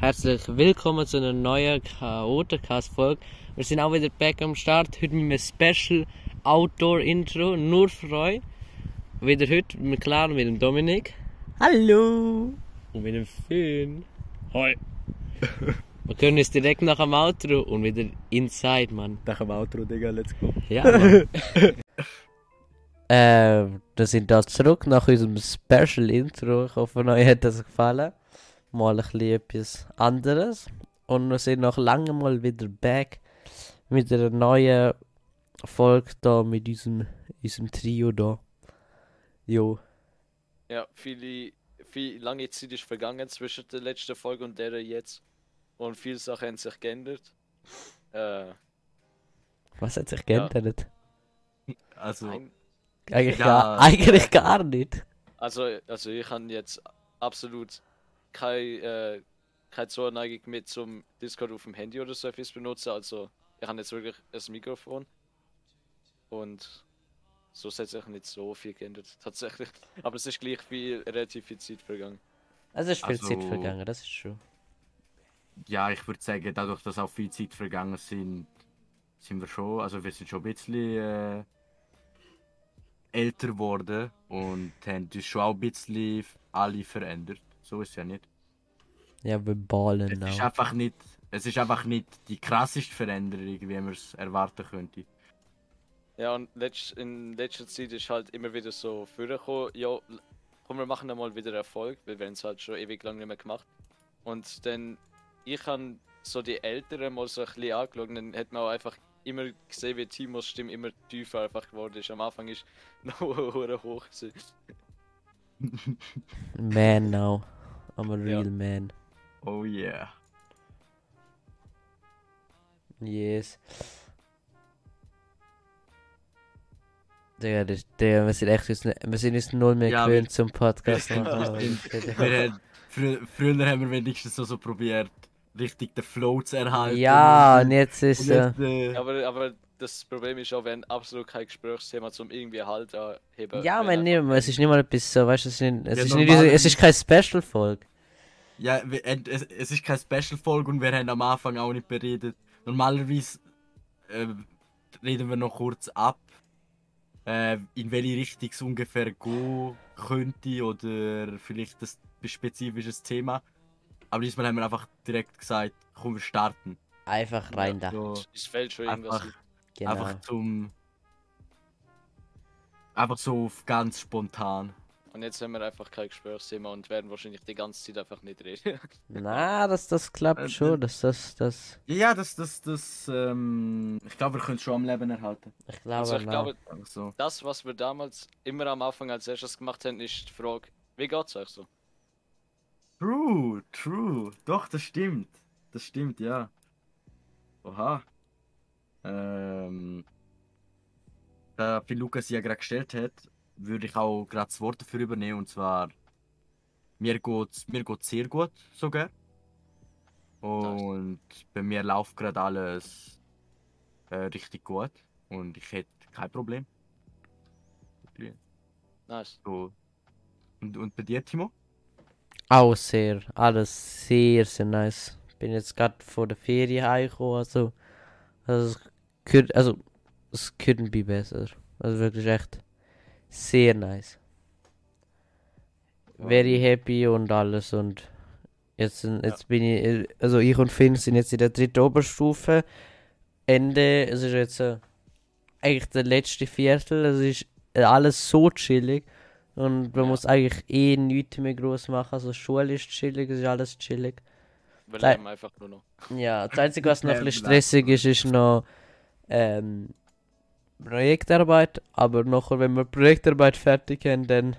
Herzlich willkommen zu einer neuen Chaotencast-Folge. Wir sind auch wieder back am Start. Heute mit einem Special Outdoor-Intro, nur für euch. Wieder heute mit Clara, mit dem Dominik. Hallo! Und mit dem Finn. Hoi! Wir können uns direkt nach dem Outro und wieder inside, Mann. Nach dem Outro, Digga, let's go. Ja, Mann. äh, wir sind da zurück nach unserem Special Intro. Ich hoffe, euch hat das gefallen. Mal ein bisschen etwas anderes. Und wir sind nach langem mal wieder back mit einer neuen Folge da mit unserem, unserem Trio da. Jo. Ja, viele, viel lange Zeit ist vergangen zwischen der letzten Folge und der jetzt. Und viele Sachen haben sich geändert. Äh, Was hat sich geändert? Also, ein, Eigentlich, Ja, gar, eigentlich gar nicht. also, also ich habe jetzt absolut keine, äh, keine Zuneigung mehr zum Discord auf dem Handy oder so etwas benutzen. Also ich habe jetzt wirklich ein Mikrofon. Und so hat sich nicht so viel geändert, tatsächlich. Aber es ist gleich viel, relativ viel Zeit vergangen. Also es ist viel Also- Zeit vergangen, das ist schon. ja, ich würde sagen, dadurch, dass auch viel Zeit vergangen sind, sind wir schon, also wir sind schon ein bisschen äh, älter geworden und haben uns schon auch ein bisschen alle verändert. So ist es ja nicht. Ja, wir ballen Es ist auch. einfach nicht, es ist einfach nicht die krasseste Veränderung, wie man es erwarten könnte. Ja, und letzt, in letzter Zeit ist halt immer wieder so vorgekommen, ja, komm, wir machen einmal wieder Erfolg, weil wir haben es halt schon ewig lang nicht mehr gemacht. Und dann, ich habe so die Älteren mal so ein bisschen angeschaut dann hat man auch einfach immer gesehen, wie Timos Stimme immer tiefer einfach geworden ist. Am Anfang ist noch hoch gewesen. Man now. I'm a Ja. real man. Oh yeah. Yes. Digga, Digga, wir sind echt uns, ne- wir sind uns null mehr Ja, gewöhnt zum Podcast wir- machen. wir sind- Wir haben, frü früher haben wir wenigstens so, so probiert, richtig den Flow zu erhalten. ja, und, und jetzt ist und äh, jetzt, äh, Aber, aber das Problem ist auch, haben absolut kein Gesprächsthema zum irgendwie Halt anheben. Ja, Wenn mein nicht, es ist nicht mal etwas so, weißt du, es ist nicht, es Ja, ist nicht diese, es ist keine Special-Folge. Ja, äh, es, es ist keine Special-Folge und wir haben am Anfang auch nicht beredet. Normalerweise äh, reden wir noch kurz ab, äh, in welche Richtung es ungefähr gehen könnte oder vielleicht ein spezifisches Thema. Aber diesmal haben wir einfach direkt gesagt, komm, wir starten. Einfach rein da. So, Es fällt schon irgendwas. einfach, Genau. einfach zum. Einfach so ganz spontan. Und jetzt haben wir einfach kein Gesprächsthema und werden wahrscheinlich die ganze Zeit einfach nicht reden. Na, das, das klappt Äh, schon, das, das, das, Ja, das, das, das, ähm, ich glaube, wir können es schon am Leben erhalten. ich glaube, Also ich glaube, Einfach so. das, was wir damals immer am Anfang als erstes gemacht haben, ist die Frage, wie geht's euch so? True, true. Doch, das stimmt. Das stimmt, ja. Oha. Ähm, da wie Lukas ja gerade gestellt hat, würde ich auch gerade das Wort dafür übernehmen. Und zwar, mir geht's, mir geht's sehr gut sogar. Und bei mir läuft gerade alles äh, richtig gut. Und ich hätte kein Problem. Nice. So. Und, und bei dir, Timo? Auch sehr, alles sehr, sehr nice. Bin jetzt gerade vor der Ferien heimgekommen, also, also, es could, also, es couldn't be besser. Also wirklich echt sehr nice. Very happy und alles und jetzt, jetzt bin ich, also ich und Finn sind jetzt in der dritten Oberstufe. Ende, es ist jetzt äh, eigentlich der letzte Viertel, es ist äh, alles so chillig. Und man Ja. muss eigentlich eh nichts mehr groß machen. Also Schule ist chillig, es ist alles chillig. Nein. leben einfach nur noch. Ja, das Einzige, was noch ein bisschen stressig ist, ist noch ähm, Projektarbeit. Aber nachher, wenn wir Projektarbeit fertig haben, dann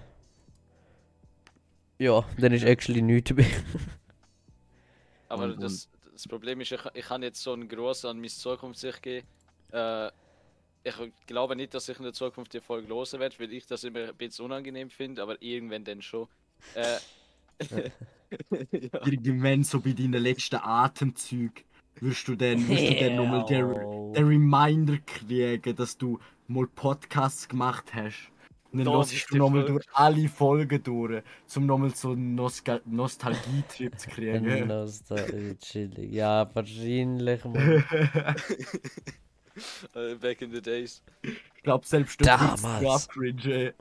ja, dann ist actually nichts mehr. Aber Und- das, das Problem ist, ich, ich kann jetzt so einen Gruß an meine Zukunft sich geben. Äh, ich glaube nicht, dass ich in der Zukunft die Folge hören werde, weil ich das immer ein bisschen unangenehm finde, aber irgendwann dann schon. Äh, ja. Irgendwann so bei deinen letzten Atemzügen wirst du dann, wirst du dann nochmal den, den Reminder kriegen, dass du mal Podcasts gemacht hast. Dann Da hörst du nochmal durch alle Folgen durch, um nochmal so einen Nostal Nostalgie-Trip zu kriegen. Nostalgie. Ja, wahrscheinlich, Mann. Äh, back in the days. Ich glaube, selbst du Damals. cringe. ey.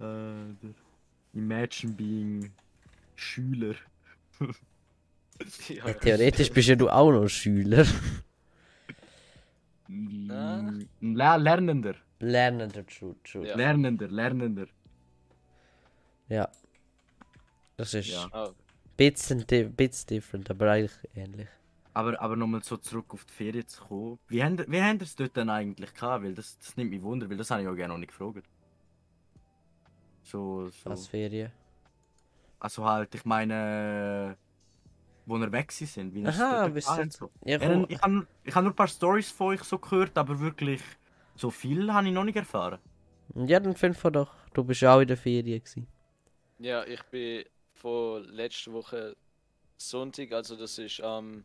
Äh, Imagine being Schüler. Ja. Theoretisch bist ja du auch noch Schüler. Mm, Le Lernender. Lernender, true, true. Ja. Lernender, Lernender. Ja. Das ist Ja. ein Ah, bisschen, di bisschen different, aber eigentlich ähnlich. Aber, aber nochmal so zurück auf die Ferien zu kommen. Wie haben, wie haben ihr es dort dann eigentlich gehabt? Weil das, das nimmt mich wunder, weil das habe ich auch gerne noch nicht gefragt. So, so. Als Ferien. Also halt, ich meine, wo wir weg sind. Wie Aha, bist du- so. Ja, komm. ich habe ich hab nur ein paar Stories von euch so gehört, aber wirklich so viel habe ich noch nicht erfahren. Ja, dann fünf wir doch. Du bist auch in der Ferien gewesen. Ja, ich bin von letzter Woche Sonntag, also das ist am.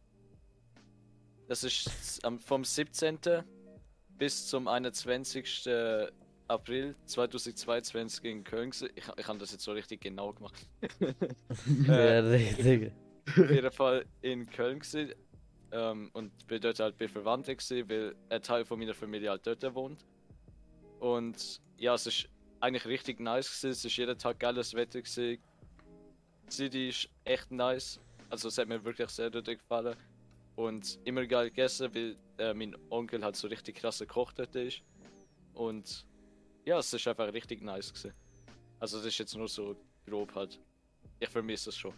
das ist am, vom 17. bis zum 21. April 2022 in Köln. gewesen. Ich, ich habe das jetzt so richtig genau gemacht. Ja, richtig. Auf jeden Fall in Köln gewesen, ähm, und bin dort halt bei Verwandten gewesen, weil ein Teil von meiner Familie halt dort wohnt. Und ja, es ist eigentlich richtig nice gewesen. Es ist jeden Tag geiles Wetter gewesen. Die City ist echt nice. Also es hat mir wirklich sehr dort gefallen. Und immer geil gegessen, weil äh, mein Onkel halt so richtig krass gekocht dort ist. Und ja, es ist einfach richtig nice gewesen. Also das ist jetzt nur so grob halt. Ich vermisse es schon.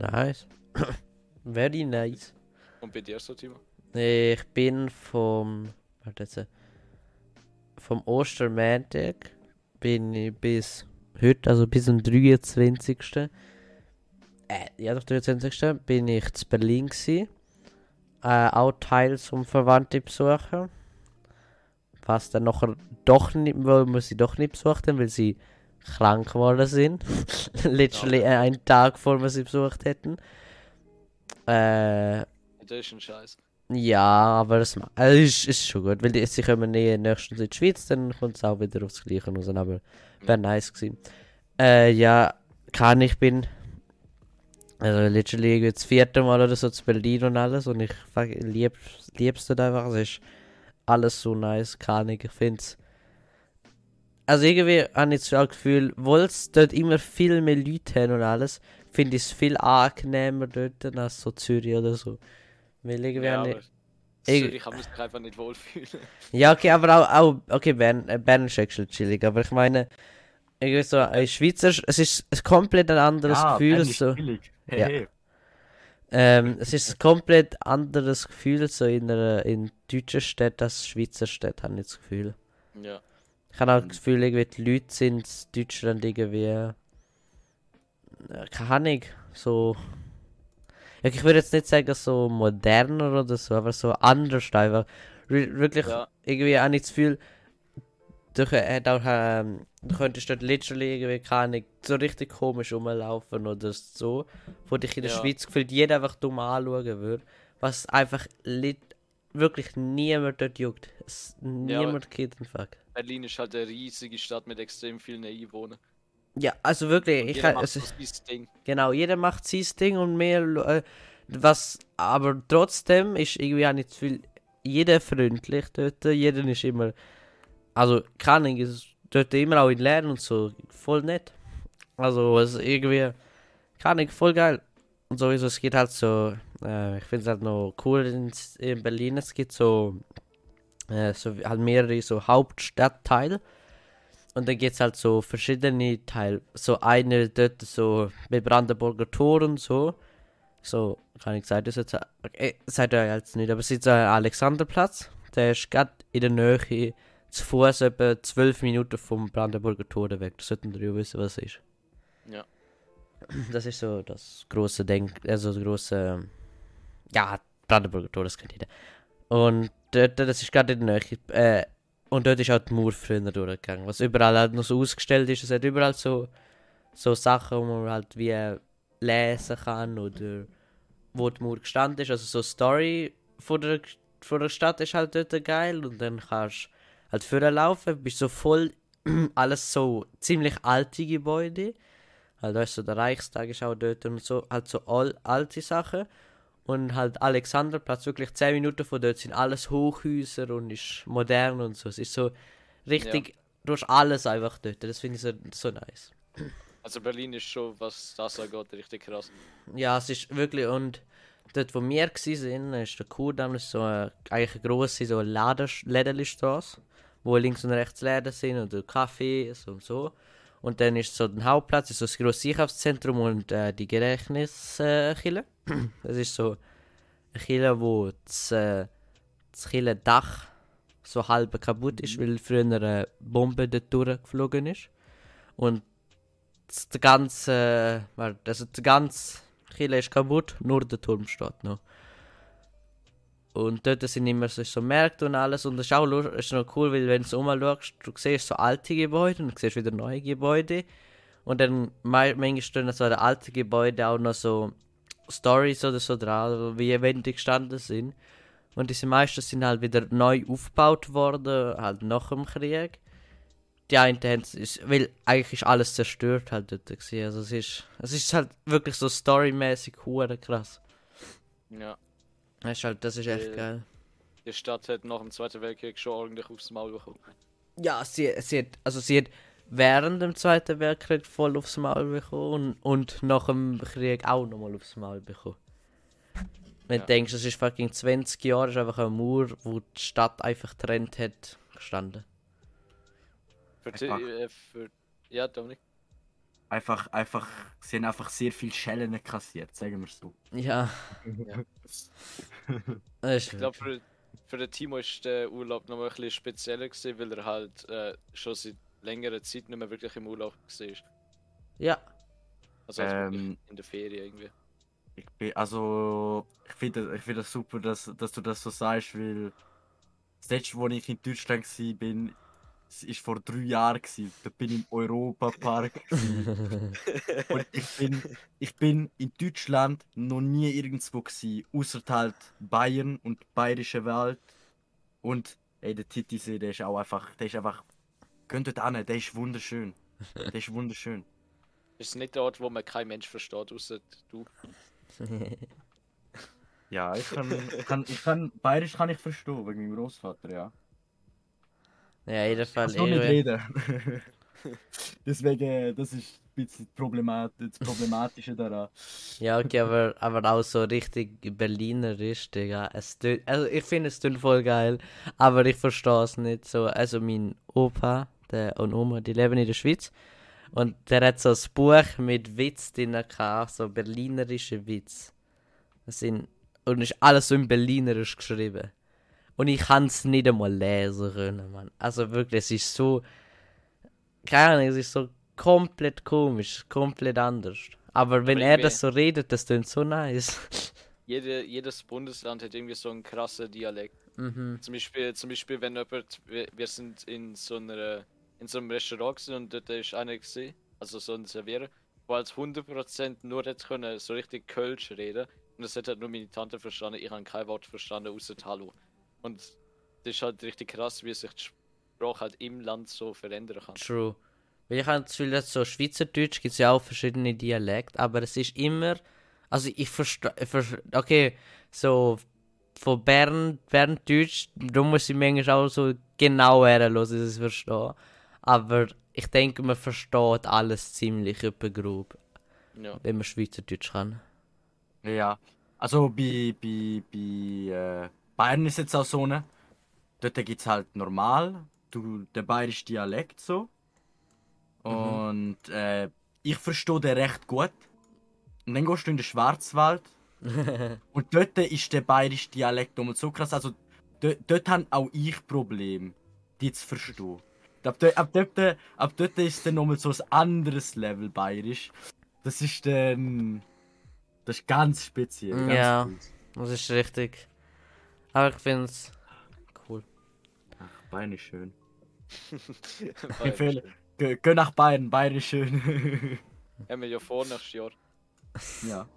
Nice. Very nice. Und bei dir so, Timo? Ich bin vom. Warte jetzt. Vom Ostermontag bin ich bis heute, also bis zum 23. Äh, ja, doch 23. bin ich zu Berlin gsi. Äh, auch Teil zum Verwandte besuchen. Was dann nachher doch nicht, wir sie doch nicht besucht haben, weil sie krank geworden sind. Literally äh, einen Tag vor wir sie besucht hätten. Äh, Das ist ein Scheiß. ja, aber es also ist, ist schon gut, weil die, sie kommen näher nächstens in die Schweiz, dann kommt es auch wieder aufs Gleiche raus, aber wäre nice gewesen. Äh, ja, kann ich bin, also literally das vierte Mal oder so zu Berlin und alles und ich fuck- lieb, lieb's dort einfach, es ist alles so nice, kann ich, ich find's, also irgendwie habe ich so das Gefühl, obwohl es dort immer viel mehr Leute haben und alles, finde ich es viel angenehmer dort als so Zürich oder so. Weil irgendwie Ja, ich- Ich- Zürich kann man sich einfach nicht wohlfühlen. ja, okay, aber auch, auch okay, Bern, äh, Bern ist actually chillig, aber ich meine, irgendwie so, ein Schweizer, es ist ein komplett ein anderes Gefühl, Bern ist so. Hey, Ja. hey. Ähm, es ist ein komplett anderes Gefühl, so in einer, in deutschen Städten als Schweizer Städten, habe ich das Gefühl. ja. Ich habe auch das Gefühl, irgendwie die Leute sind in Deutschland irgendwie, äh, keine Ahnung, so, ich würde jetzt nicht sagen so moderner oder so, aber so anders einfach. Wirklich, Ja. irgendwie habe ich das Gefühl, du, äh, hat auch, ähm, du könntest dort literally irgendwie, keine so richtig komisch rumlaufen oder so, wo dich in der Ja. Schweiz gefühlt jeder einfach dumm anschauen würde, was einfach wirklich niemand dort juckt. Es, niemand geht den Fuck. Berlin ist halt eine riesige Stadt mit extrem vielen Einwohnern. Ja, also wirklich, Und ich jeder kann, macht es so ist, sein Ding. genau, jeder macht sein Ding und mehr, äh, was, aber trotzdem ist irgendwie auch nicht zu viel, jeder freundlich dort, jeder ist immer, also kann ich, ist dort immer auch in Lernen und so, voll nett. Also, es ist irgendwie, kann ich, voll geil. Und sowieso, es gibt halt so, äh, ich finde es halt noch cool in, in Berlin, es gibt so, äh, so halt mehrere so Hauptstadtteile. Und dann gibt es halt so verschiedene Teile. So eine dort so bei Brandenburger Tor und so. So, kann ich sagen, das jetzt. Okay, seid ihr jetzt nicht, aber es ist ein Alexanderplatz. Der ist gerade in der Nähe zu Fuß etwa 12 Minuten vom Brandenburger Tor weg. Das sollten wir ja wissen, was es ist. Ja. Das ist so das große Denk, also das große. Ja, Brandenburger Tor, das kennt jeder. Und dort, das ist gerade in der Nähe. Äh, und dort ist auch die Mauer früher durchgegangen. Was überall halt noch so ausgestellt ist. Es hat überall so, so Sachen, wo man halt wie lesen kann oder wo die Mauer gestanden ist. Also so Story von der von der Stadt ist halt dort geil und dann kannst halt vorher laufen, bist so voll alles so ziemlich alte Gebäude. Halt weißt du, der Reichstag ist auch dort und so, halt so all, alte Sachen. Und halt Alexanderplatz, wirklich 10 Minuten von dort sind alles Hochhäuser und ist modern und so. Es ist so richtig, du hast alles einfach dort. Das finde ich so, so nice. Also Berlin ist schon, was das angeht, richtig krass. Ja, es ist wirklich und dort wo wir sind, ist der Kurdamm ist so eine, eigentlich eine grosse so Lädenstraße, wo links und rechts Läden sind und Cafés und so. Und dann ist so der Hauptplatz, ist so das grosse Einkaufszentrum und äh, die Gedächtniskille. das ist so eine Kille, wo das, äh, das Kille-Dach so halb kaputt ist, weil früher eine Bombe dort durchgeflogen ist. Und das ganze, äh, also die ganze Kille ist kaputt, nur der Turm steht noch. Und dort sind immer so, so Märkte und alles. Und das ist auch ist noch cool, weil wenn du umschaust, du siehst so alte Gebäude und du siehst wieder neue Gebäude. Und dann manchmal stehen so der alte Gebäude auch noch so Stories oder so dran, wie die gestanden sind. Und diese meisten sind halt wieder neu aufgebaut worden, halt nach dem Krieg. Die haben es, weil eigentlich ist alles zerstört halt dort gewesen. Also es ist, es ist halt wirklich so storymäßig hure krass. Ja. Das ist halt, das ist echt Äh, geil. Die Stadt hat nach dem Zweiten Weltkrieg schon ordentlich aufs Maul bekommen. Ja, sie, sie hat, also sie hat während dem Zweiten Weltkrieg voll aufs Maul bekommen und, und nach dem Krieg auch nochmal aufs Maul bekommen. Wenn Ja. du denkst, es ist fucking 20 Jahre, ist einfach ein Mauer, wo die Stadt einfach getrennt hat, gestanden. Für die, Einfach. äh, für, ja, Dominik. Einfach, einfach, sie haben einfach sehr viel Schellen kassiert, sagen wir so. Ja. Ist Ich glaube, für, für den Timo ist der Urlaub noch mal ein bisschen spezieller gewesen, weil er halt äh, schon seit längerer Zeit nicht mehr wirklich im Urlaub war. Ja. Also halt Ähm. wirklich in der Ferien irgendwie. Ich bin, also, ich finde ich find das super, dass, dass du das so sagst, weil das letzte, wo ich in Deutschland war, bin, es ist vor drei Jahren. Gewesen. Da bin ich im Europapark. Und ich bin, ich bin in Deutschland noch nie irgendwo gewesen, außer halt Bayern und Bayerische Welt. Und ey, der Titisee, der ist auch einfach, der ist einfach, könnt dort hin, der ist wunderschön. Der ist wunderschön. Ist nicht der Ort, wo man kein Mensch versteht, außer du. Ja, ich kann, ich kann, ich kann, Bayerisch kann ich verstehen, wegen meinem Großvater, ja. Ja, jedenfalls. Ich kann nicht irgendwie- reden. Deswegen, das ist ein bisschen problematisch, das Problematische daran. Ja, okay, aber, aber auch so richtig Berlinerisch, Digga. Es tönt, also ich finde es voll geil, aber ich verstehe es nicht so. Also mein Opa der, und Oma, die leben in der Schweiz und der hat so ein Buch mit Witz drin gehabt, so berlinerische Witz. Das sind, und ist alles so in Berlinerisch geschrieben. Und ich kann es nicht einmal lesen können, Mann. Also wirklich, es ist so, keine Ahnung, es ist so komplett komisch, komplett anders. Aber wenn er das so redet, das klingt so nice. Jede, jedes Bundesland hat irgendwie so einen krassen Dialekt. mhm. Zum Beispiel, zum Beispiel wenn jemand, wir, wir sind in so einer, in so einem Restaurant gewesen und dort ist einer gesehen, also so ein Servierer, der als 100% nur jetzt können so richtig Kölsch reden und das hat halt nur meine Tante verstanden, ich habe kein Wort verstanden außer Hallo. Und das ist halt richtig krass, wie sich die Sprache halt im Land so verändern kann. True. Weil ich habe das Gefühl, dass so Schweizerdeutsch gibt es ja auch verschiedene Dialekte, aber es ist immer. Also ich verstehe. Okay, so von Bern, Berndeutsch, da muss ich manchmal auch so genau herhören, dass ich es verstehe. Aber ich denke, man versteht alles ziemlich etwa grob, Ja. wenn man Schweizerdeutsch kann. Ja, also bei, bei, bei äh, Bayern ist jetzt auch so eine. Dort gibt es halt normal, du, der bayerische Dialekt so. Und äh, ich verstehe den recht gut. Und dann gehst du in den Schwarzwald. und dort ist der bayerische Dialekt nochmal so krass. Also dort, dort habe auch ich Probleme, die zu verstehen. Ab dort, ab dort, ab dort ist dann nochmal so ein anderes Level bayerisch. Das ist dann. Das ist ganz speziell. Ganz Ja. cool. Das ist richtig. Aber ich finde es cool. Ach, Bayern ist schön. Ist schön. Geh, geh nach Bayern, Bayern ist schön. Haben wir ja vor nächstes Jahr. ja.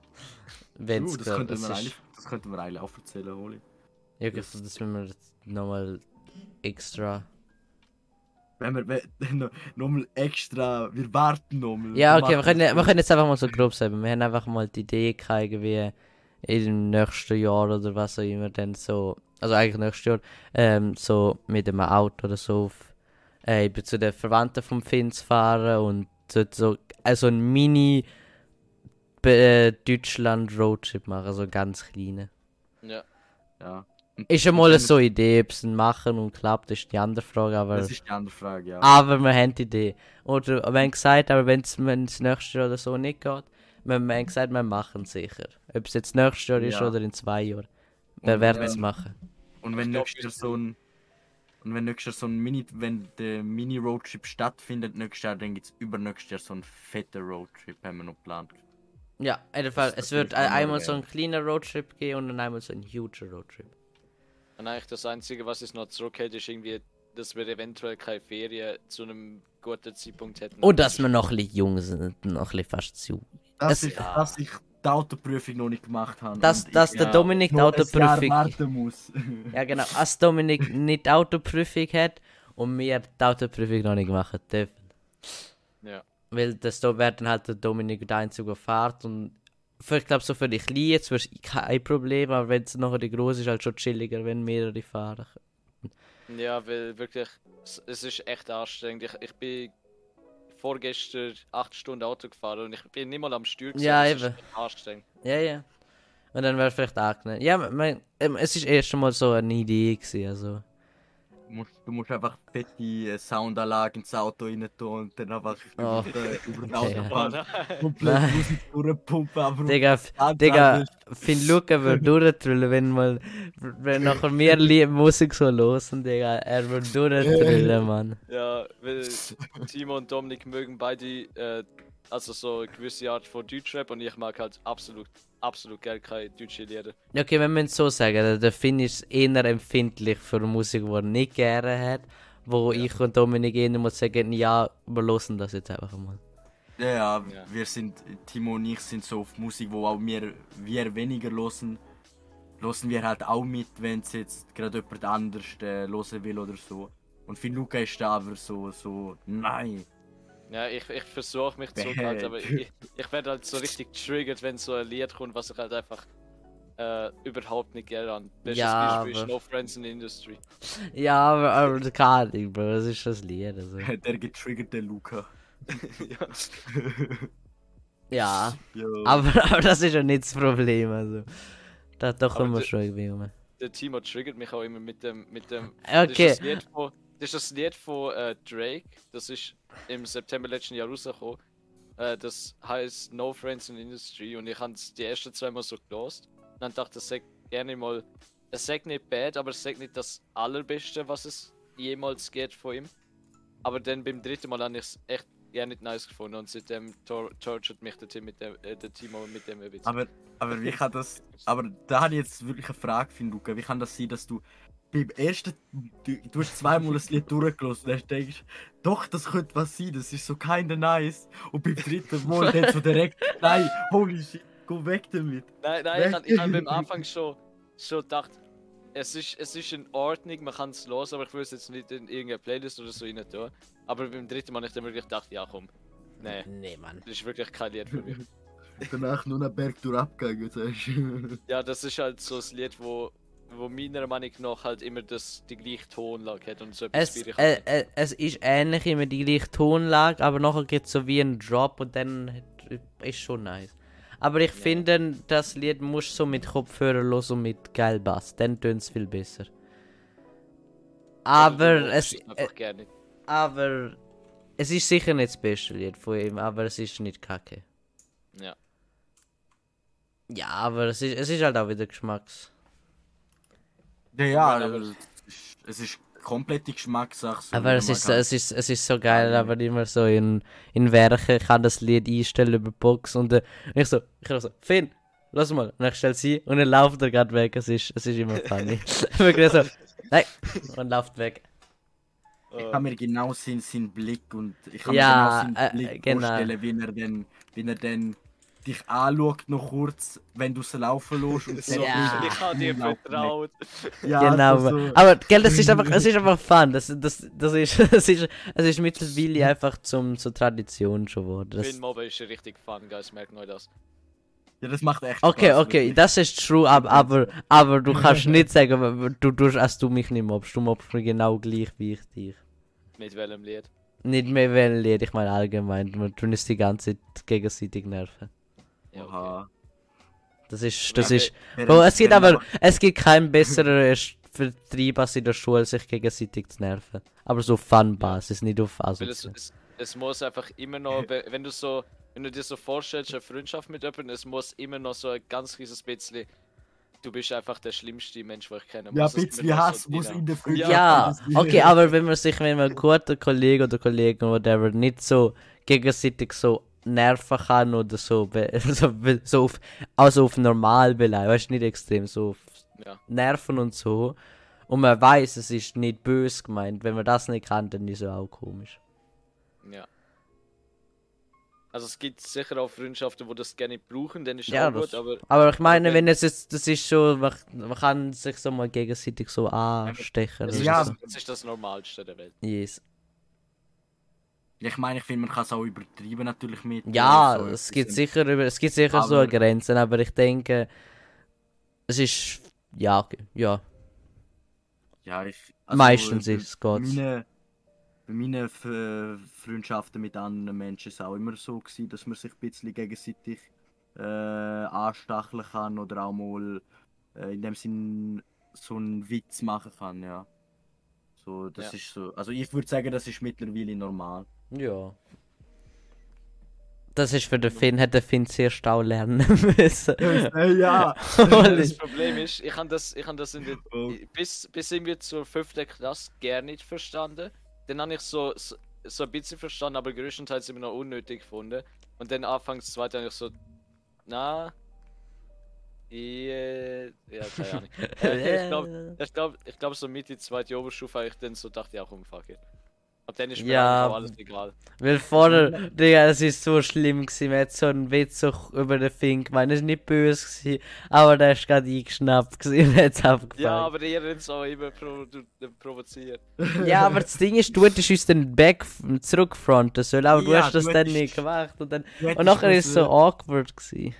Wenn Uh, es das, wir ist- eigentlich, das könnten wir eigentlich auch erzählen, Holi. Ja, okay, das müssen wir nochmal extra. Wenn wir nochmal extra, wir warten nochmal. Ja, okay, wir können, wir können jetzt einfach mal so grob sagen. Wir haben einfach mal die Idee gehabt, irgendwie im nächsten Jahr oder was auch immer dann so, also eigentlich nächstes Jahr, ähm, so mit einem Auto oder so auf, äh, eben zu den Verwandten vom Finn zu fahren und so, so also ein Mini äh, Deutschland Roadtrip machen, so einen ganz kleinen. Ja. Ja. Ist schon mal so eine Idee, ob es machen und klappt, ist die andere Frage, aber... Das ist die andere Frage, ja. Aber wir haben die Idee. Oder wir haben gesagt, aber wenn es nächstes Jahr oder so nicht geht, wir, wir haben gesagt, wir machen es sicher. Ob es jetzt nächstes Jahr ist Ja. oder in zwei Jahren. Wir Und werden wenn- es machen. Und wenn nächstes Jahr so ein. Und wenn nächstes Jahr so ein Mini, wenn der Mini-Roadtrip stattfindet nächstes Jahr, dann gibt es übernächstes Jahr so einen fetten Roadtrip, haben wir noch geplant. Ja, auf jeden Fall. Es wird einmal so ein kleiner Roadtrip gehen und dann einmal so ein huger Roadtrip. Und eigentlich das Einzige, was es noch zurückhält, ist irgendwie, dass wir eventuell keine Ferien zu einem guten Zeitpunkt hätten. Und dass wir noch ein bisschen jung sind, noch ein bisschen fast zu. Dass, Es- ich, dass ich die Autoprüfung noch nicht gemacht habe. Dass, und dass ich der ja, Dominik die Autoprüfung. warten muss. Ja, genau. Als Dominik nicht die Autoprüfung hat und wir die Autoprüfung noch nicht gemacht dürfen. Ja. Weil das da wäre dann halt der Dominik der Einzige, der fährt und für, ich glaube so für die Kleinen jetzt wäre es kein Problem, aber wenn es nachher die Große ist, halt schon chilliger, wenn mehrere fahren. Ja, weil wirklich, es, es ist echt anstrengend. Ich, ich bin vorgestern acht Stunden Auto gefahren und ich bin nicht mal am Steuer. gewesen. Ja, eben. anstrengend. Ja, ja. Und dann wäre vielleicht angenehm. Ja, mein, ähm, es ist erst einmal so eine Idee gewesen, also. Du musst, du musst einfach fette äh, Soundanlage ins Auto rein tun und dann einfach Oh. über. Autobahn Oh, komplett. Musik durchpumpen. Aber Digga, Digga. Finn Luca würde durchdrillen, wenn mal, wenn nachher mehr Musik so los und Digga, er würde durchdrillen, Mann. Ja, weil Timo und Dominik mögen beide äh, also so eine gewisse Art von Deutschrap und ich mag halt absolut, absolut gerne keine deutsche Lieder. Ja, okay, wenn man es so sagen, der- Finn ist eher empfindlich für Musik, die er nicht gerne hat, wo ich und Dominik eher muss sagen, ja, wir hören das jetzt einfach mal. Ja, ja, Ja. wir sind, Timo und ich sind so auf Musik, wo auch wir, wir weniger hören. Hören wir halt auch mit, wenn es jetzt gerade jemand anders äh, hören will oder so. Und für Luca ist da aber so, so, nein. Ja, ich, ich versuche mich Bad. zurückhalten, aber ich, ich werde halt so richtig triggert, wenn so ein Lied kommt, was ich halt einfach äh, überhaupt nicht gerne an. Bestes Ja, Beispiel ist aber- No Friends in the Industry. Ja, aber, aber keine Ahnung, Bro, das ist das Lied, also. Der getriggerte Luca. ja. Ja, aber, aber das ist ja nicht das Problem, also. Da, da Aber kommen wir schon irgendwie um. Der Timo triggert mich auch immer mit dem. Mit dem Okay. Das ist das Lied von, das, ist das Lied von äh, Drake. Das ist im September letzten Jahr rausgekommen. Äh, das heißt No Friends in Industry. Und ich habe es die ersten zwei Mal so gelost. Und dann dachte ich, gerne mal. Es sagt nicht bad, aber es sagt nicht das allerbeste, was es jemals geht von ihm. Aber dann beim dritten Mal habe ich es echt gerne nicht nice gefunden. Und seitdem tor tortured mich der, Tim mit dem, äh, der Timo mit dem bisschen. Aber, aber wie kann das. Aber da habe ich jetzt wirklich eine Frage für Luca. Wie kann das sein, dass du beim ersten. Du, du hast zweimal das Lied durchgelassen und denkst, doch, das könnte was sein, das ist so kinda nice. Und beim dritten Mal dann so direkt, nein, holy shit, geh weg damit. Nein, nein, ich habe ich hab beim Anfang schon, schon gedacht, es ist, es ist in Ordnung, man kann es los, aber ich will es jetzt nicht in irgendeine Playlist oder so rein tun. Aber beim dritten Mal habe ich dann wirklich gedacht, ja komm, nee, Nee, Mann. das ist wirklich kein Lied für mich. Danach nur einen Berg durch abgegangen, sagst du. Ja, das ist halt so ein Lied, wo, wo meiner Meinung nach halt immer das, die gleiche Tonlage hat und so etwas Es, äh, äh, es ist ähnlich immer die gleiche Tonlage, aber nachher gibt es so wie einen Drop und dann ist schon nice. Aber ich finde, das Lied musst du so mit Kopfhörer los und mit geil Bass, dann tönt es viel besser. Aber es, äh, aber es ist sicher nicht das beste Lied von ihm, aber es ist nicht kacke. Ja. Ja, aber es ist, es ist halt auch wieder Geschmacks. Ja, ja, aber- aber es ist, komplette Geschmackssache. so Aber es ist, kann. es, ist, es ist so geil, aber immer so in, in Werken ich kann das Lied einstellen über Box und äh, ich so, ich so, Finn, lass mal, und ich stelle sie und dann läuft er gerade weg, es ist, es ist immer funny. Wirklich so, nein, und läuft weg. Ich kann mir genau seinen, seinen Blick und ich kann Ja, mir genau äh, seinen Blick genau. vorstellen, wie er denn, wie er denn dich anschaut noch kurz, wenn du es laufen lässt. Und So, Ja. Ich habe dir vertraut. Ja, genau. also so. Aber gell, das ist einfach, es ist einfach fun. Das, das, das ist, das ist, es ist mittlerweile einfach zum, zur Tradition schon geworden. Das, Twin Mobile ist richtig fun, guys, merkt euch das. Ja, das macht echt okay, Spaß, okay, wirklich. das ist true, aber, aber, aber du kannst nicht sagen, du tust, als du mich nicht mobst. Du mobst mich genau gleich wie ich dich. Mit welchem Lied? Nicht mehr wenn Lied, ich meine allgemein. Wir tun uns die ganze Zeit gegenseitig nerven. Ja, okay. Das ist, das Ja, ist. Bro, es gibt aber, es gibt keinen besseren Vertrieb als in der Schule, sich gegenseitig zu nerven. Aber so Fun-Basis, nicht auf Weil es, Asozial. es, es muss einfach immer noch, we- wenn du so, wenn du dir so vorstellst, eine Freundschaft mit jemandem, es muss immer noch so ein ganz kleines bisschen, du bist einfach der schlimmste Mensch, den ich kenne. Ja, Muss ein es bisschen Hass so muss in der Freundschaft Ja, okay, aber wenn man sich, wenn man ein guter Kollege oder Kollegin oder whatever nicht so gegenseitig so nerven kann oder so, be- so, auf, also auf normal beleidigen, weißt du, nicht extrem, so auf Ja. Nerven und so. Und man weiß, es ist nicht böse gemeint. Wenn man das nicht kann, dann ist es auch komisch. Ja. Also es gibt sicher auch Freundschaften, wo das gerne brauchen, dann ist Ja, auch gut, das- aber Aber ich meine, wenn- es jetzt, das ist schon, man, man kann sich so mal gegenseitig so anstechen. oder ist, Ja, das, es ist das Normalste der Welt. Yes. Ich meine, ich finde, man kann es auch übertreiben natürlich mit. Ja, äh, so es gibt sicher, es gibt sicher so Aber- Grenzen, aber ich denke, es ist, ja, ja, Ja, ich, also, meistens ist es gut. meinen, bei meinen Freundschaften mit anderen Menschen ist es auch immer so gewesen, dass man sich ein bisschen gegenseitig äh, anstacheln kann oder auch mal äh, in dem Sinn so einen Witz machen kann, ja. So, das Ja. ist so. Also ich würde sagen, das ist mittlerweile normal. Ja. Das ist für den Finn, hat der Finn sehr stau lernen müssen. Äh, ja. Das Problem ist, ich habe das, ich hab das in der, Oh. bis, bis irgendwie zur fünften Klasse gar nicht verstanden. Dann habe ich so, so, so ein bisschen verstanden, aber größtenteils immer noch unnötig gefunden. Und dann anfangs zweite habe ich so, na, yeah, ja, keine Ahnung. Äh, ich glaube, ich glaube, ich glaub, so mit die zweite Oberstufe habe ich dann so dachte, ja, komm, fuck it. Ab dann ist mir Ja, alles egal. Weil vorher, Digga, es ist so schlimm gewesen, man hat so einen Witz über den Finn gemeint, das war nicht böse gewesen, aber der ist gerade eingeschnappt gewesen und hat es abgefallen. Ja, aber ihr habt es auch immer provo provoziert. Ja, aber das Ding ist, du hättest uns den Back zurückfronten sollen, aber du Ja, hast das du dann nicht gemacht. Und, dann, und nachher ist es so awkward gewesen.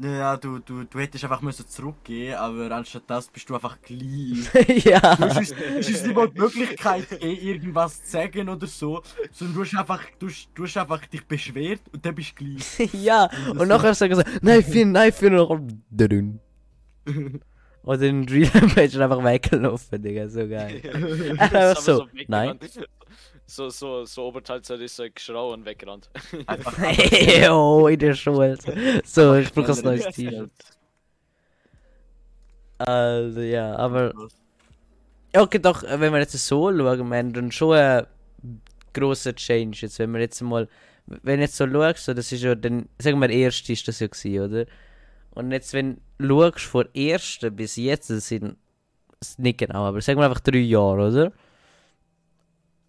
Ja, du, du, du hättest einfach müssen zurückgehen, aber anstatt das bist du einfach gleich. ja. Du hast hast uns nicht mal die Möglichkeit irgendwas zu sagen oder so, sondern du hast einfach, du hast, du hast einfach dich beschwert und dann bist du gleich. ja. Und nachher sagen sie, nein, Finn, nein, Finn, und nachher, dünn. Und in Real Page einfach weggelaufen, Digga, so geil. Das Einfach so, nein. So, so, so Oberteilzeit ist er geschrau und weggerannt. Einfach oh, in der Schule. So, ich brauche ein neues Team. Also, ja, aber. Okay, doch, äh, wenn wir jetzt so schauen, wir haben dann schon einen grossen Change. Jetzt, wenn wir jetzt mal, wenn du jetzt so schaust, so, das ist ja dann, sagen wir, der erste ist das ja gewesen, oder? Und jetzt, wenn du schaust, von ersten bis jetzt, das sind, das ist nicht genau, aber sagen wir einfach drei Jahre, oder?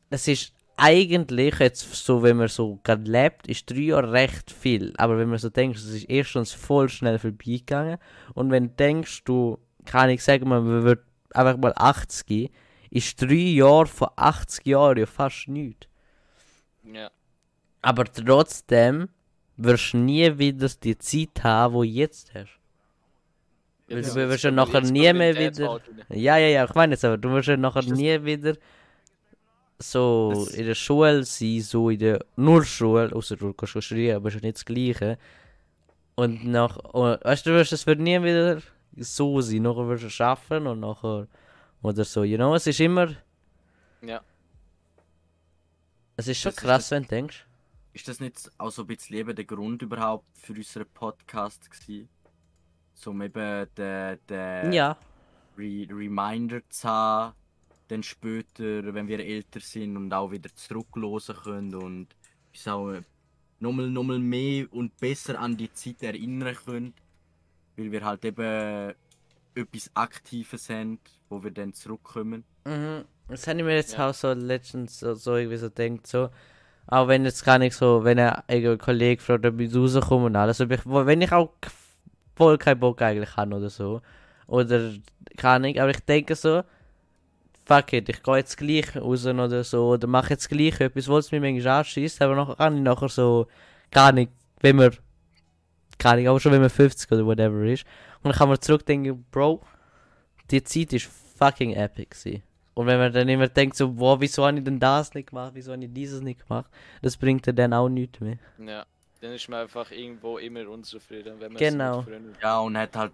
Das ist eigentlich, jetzt so, wenn man so gerade lebt, ist drei Jahre recht viel. Aber wenn man so denkt, es ist erstens voll schnell vorbeigegangen. Und wenn du denkst, du, kann ich sagen, man wird einfach mal 80, ist drei Jahre von 80 Jahren ja fast nichts. ja. Aber trotzdem wirst du nie wieder die Zeit haben, die du jetzt hast. Weil Jetzt- du wirst ja nachher nie mehr wieder. Ja, ja, ja, ich meine jetzt aber, du wirst ja nachher nie wieder so Das- in der Schule sein, so in der nur Schule, außer du kannst schon studieren, aber ist nicht das Gleiche. Und nach, und, weißt du, es wird nie wieder so sein, nachher wirst du schaffen und nachher, oder so, you know, es ist immer, Ja. es ist schon Das ist krass, das- wenn du denkst. Ist das nicht auch so ein bisschen eben der Grund überhaupt für unseren Podcast gewesen? So um eben den, den Ja, Re Reminder zu haben, dann später, wenn wir älter sind und auch wieder zurücklosen können und uns auch äh, nochmal, nochmal mehr und besser an die Zeit erinnern können, weil wir halt eben etwas Aktives haben, wo wir dann zurückkommen. Mhm. Das habe ich mir jetzt Ja. auch so letztens so, so irgendwie so denkt so. Auch wenn jetzt gar nicht so, wenn ein, ein Kollege fragt, ob ich rauskomme und alles. Ob ich, wenn ich auch voll keinen Bock eigentlich habe oder so. Oder kann ich, aber ich denke so, fuck it, ich gehe jetzt gleich raus oder so. Oder mache jetzt gleich etwas, wo es mir manchmal anschießt. Aber nachher kann ich nachher so, gar nicht, wenn man, gar nicht, aber schon wenn man 50 oder whatever ist. Und dann kann man zurückdenken, Bro, die Zeit ist fucking epic gewesen. Und wenn man dann immer denkt, so, boah, wieso habe ich denn das nicht gemacht, wieso habe ich dieses nicht gemacht, das bringt dir dann auch nichts mehr. Ja. Dann ist man einfach irgendwo immer unzufrieden, wenn man Genau. es nicht Ja, und hat halt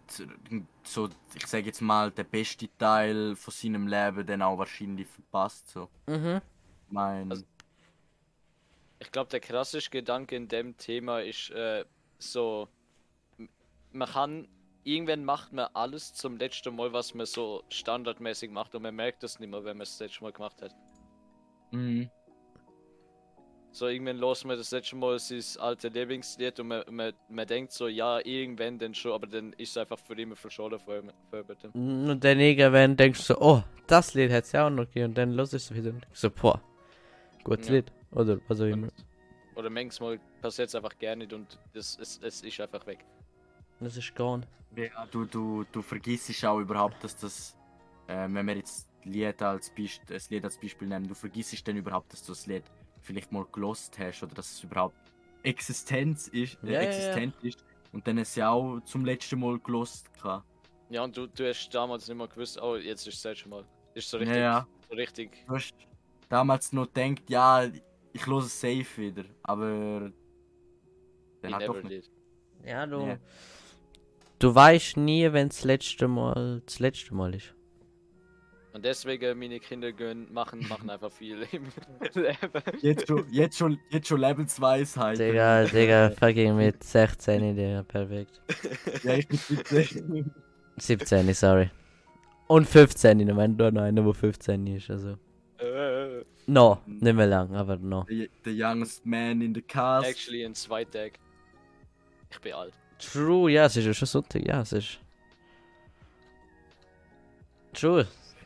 so, ich sage jetzt mal, den besten Teil von seinem Leben dann auch wahrscheinlich verpasst. So. Mhm. Ich mein, Also- Ich glaube, der krasseste Gedanke in dem Thema ist äh, so, man kann, irgendwann macht man alles zum letzten Mal, was man so standardmäßig macht und man merkt das nicht mehr, wenn man es das letzte Mal gemacht hat. mhm. So, irgendwann los man das letzte Mal sein alte Lieblingslied und man, man, man denkt so, ja, irgendwann dann schon, aber dann ist es einfach für immer verschollen für, für bitte. Und dann irgendwann denkst du so, oh, das Lied hat es ja auch noch gegeben. Und dann los ist es wieder. und denkst so, boah, gutes Ja. Lied. Oder was auch immer. Oder manchmal passiert es einfach gar nicht und das, es, es ist einfach weg. Das ist gone. Ja, du, du, du vergisst auch überhaupt, dass das, äh, wenn wir jetzt Lied als Beispiel, das Lied als Beispiel nehmen, du vergisst dann überhaupt, dass du das Lied vielleicht mal gelost hast oder dass es überhaupt Existenz ist, äh, Ja, ja, ja. existent ist und dann es ja auch zum letzten Mal gelost kann. Ja, und du, du hast damals nicht mal gewusst, oh, jetzt ist das letzte Mal. Ist so Ja, richtig, ja. so richtig. Du hast damals noch gedacht, ja, ich höre es safe wieder, aber dann hat doch nicht. did. Ja, du. Ja. Du weißt nie, wenn das letzte Mal das letzte Mal ist. Und deswegen meine Kinder gehen, machen, machen einfach viel im Leben. Jetzt schon, jetzt schon, jetzt schon Lebensweisheit. Digga, Digga, fucking mit 16, Digga, perfekt. Ja, ich bin 17. 17, sorry. Und 15, ich meine, da noch einer, der 15 ist, also. Äh, No, nicht mehr lang, aber no. the, the youngest man in the cast. Actually, in zwei Tagen. Ich bin alt. True, ja, es ist ja schon Sonntag, ja, es ist. True.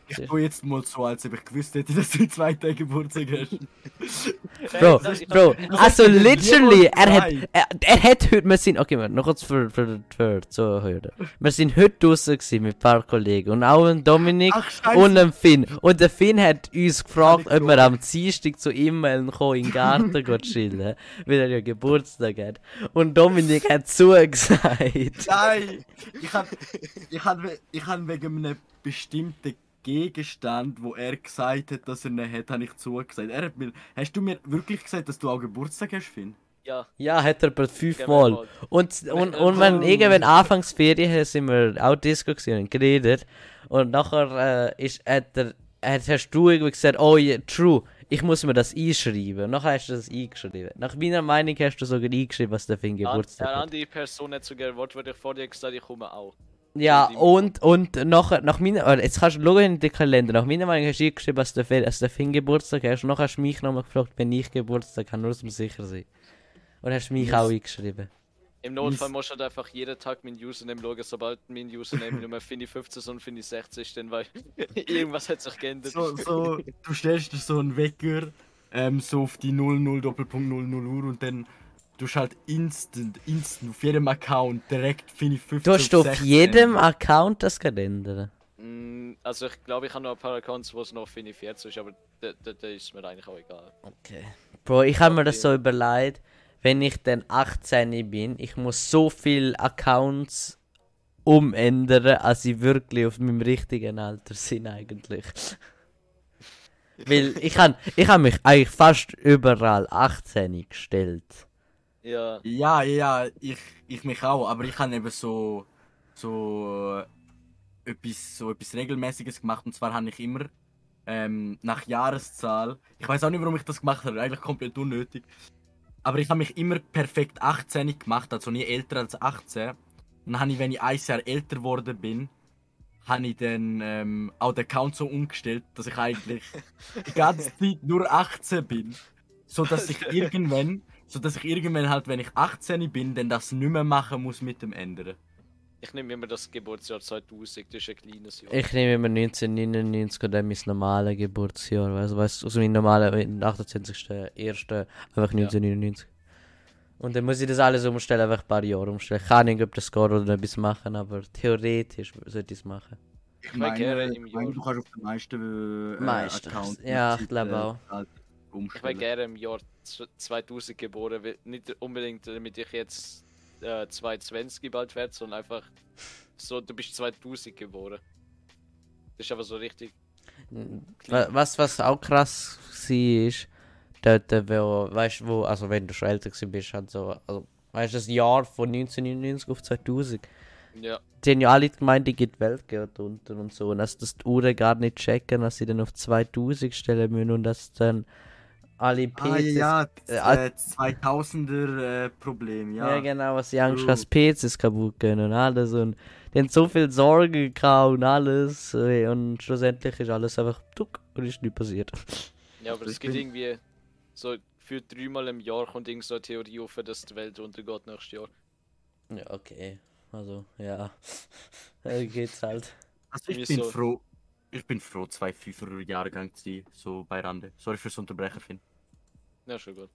Ich tue jetzt mal so, als ob ich gewusst hätte, dass du zwei Tage Geburtstag hast. Bro, Bro, also literally, er hat, er, er hat heute, wir sind, okay, noch kurz für, für, für Zuhörer. Wir sind heute draußen gewesen mit ein paar Kollegen und auch ein Dominik Ach, und ein Finn. Und der Finn hat uns gefragt, ob wir am Dienstag zu ihm kommen, in den Garten gehen chillen, weil er ja Geburtstag hat. Und Dominik hat zugesagt. Nein! Ich habe ich hab, ich hab wegen einem bestimmten Gegenstand, wo er gesagt hat, dass er ihn hat, habe ich zugesagt. Er hat mir, hast du mir wirklich gesagt, dass du auch Geburtstag hast, Finn? Ja, Ja, hat er aber fünfmal. mal. Und, und, und wenn irgendwann Anfangsferien haben, sind wir auch Disco gewesen und geredet. Und nachher äh, ist, hat er, hat, hast du irgendwie gesagt, oh ja, true, ich muss mir das einschreiben. Und nachher hast du das eingeschrieben. Nach meiner Meinung hast du sogar eingeschrieben, was der für ein An, Geburtstag eine hat. andere Person hat sogar wortwörtlich vor dir gesagt, ich komme auch. Ja, und, und nachher, nach meiner, jetzt kannst du schauen in den Kalender, nach meiner Meinung hast du eingeschrieben, dass der, Fe- dass der Finn Geburtstag hast. Und nachher hast du mich nochmal gefragt, wenn ich Geburtstag habe, nur zum sicher sein. Und hast mich Yes. auch eingeschrieben. Im Notfall musst du halt einfach jeden Tag mein Username schauen, sobald mein Username nicht mehr Finny 15 und Finny 60 ist, dann weil irgendwas hat sich geändert. So, so, du stellst dir so einen Wecker, ähm, so auf die 00 Doppelpunkt 00 Uhr und dann du hast halt instant, instant auf jedem Account direkt finde ich 15 Du hast auf 16. jedem Account das geändert. Mm, Also ich glaube, ich habe noch ein paar Accounts, wo es noch Finny 40 ist, aber da, da, da ist mir eigentlich auch egal. Okay. Bro, ich habe mir das so überlegt, wenn ich dann 18 bin, ich muss so viele Accounts umändern, als ich wirklich auf meinem richtigen Alter bin eigentlich. Weil ich habe ich hab mich eigentlich fast überall 18 gestellt. Ja, Ja, ja, ich, ich mich auch, aber ich habe eben so, so äh, etwas, so etwas Regelmäßiges gemacht und zwar habe ich immer ähm, nach Jahreszahl, ich weiß auch nicht, warum ich das gemacht habe, eigentlich komplett unnötig, aber ich habe mich immer perfekt 18 gemacht, also nie älter als 18. Und dann habe ich, wenn ich ein Jahr älter geworden bin, habe ich dann ähm, auch den Account so umgestellt, dass ich eigentlich die ganze Zeit nur 18 bin. So dass ich irgendwann, so dass ich irgendwann halt, wenn ich 18 bin, dann das nicht mehr machen muss mit dem Ändern. Ich nehme immer das Geburtsjahr 2000, das ist ein kleines Jahr. Ich nehme immer 1999 und dann mein normales Geburtsjahr. Also, weißt du, also mein normaler, 28.01. einfach 1999. Und dann muss ich das alles umstellen, einfach ein paar Jahre umstellen. Ich kann nicht, ob das geht oder etwas machen, aber theoretisch sollte ich es machen. Ich meine, ich meine, Jahr. du kannst auf den meisten äh, Meistens, Accounts ja, ich glaube Zeit, auch. Halt Ich wäre umstellen. gerne im Jahr z- 2000 geboren, nicht unbedingt damit ich jetzt äh, 220 bald werde, sondern einfach so, du bist 2000 geboren. Das ist aber so richtig. Wa- Was, was auch krass war, ist, dort, wo, weißt du, wo, also wenn du schon älter gewesen bist, halt so, also, weißt du, das Jahr von 1999 auf 2000. Ja, Die haben ja alle gemeint, die geht die Welt geht unter und so. Und dass das die Uhren gar nicht checken, dass sie dann auf 2000 stellen müssen und dass dann alle PCs. Ah, ja, äh, ja, äh, 2000er äh, Problem, Ja. ja. genau, was sie Angst haben, dass PCs kaputt gehen und alles. Und die haben so viel Sorge gehabt und alles. äh, Und schlussendlich ist alles einfach tuck und ist nichts passiert. ja aber Also es gibt bin- irgendwie so für dreimal im Jahr kommt irgend so eine Theorie auf, dass die Welt untergeht nächstes Jahr. Ja, okay. Also, ja. Geht's halt. Also ich bin froh, ich bin froh, zwei FIFA Jahrgang zu sein, so bei Rande. Sorry fürs Unterbrechen, Finn. Ja, schon gut.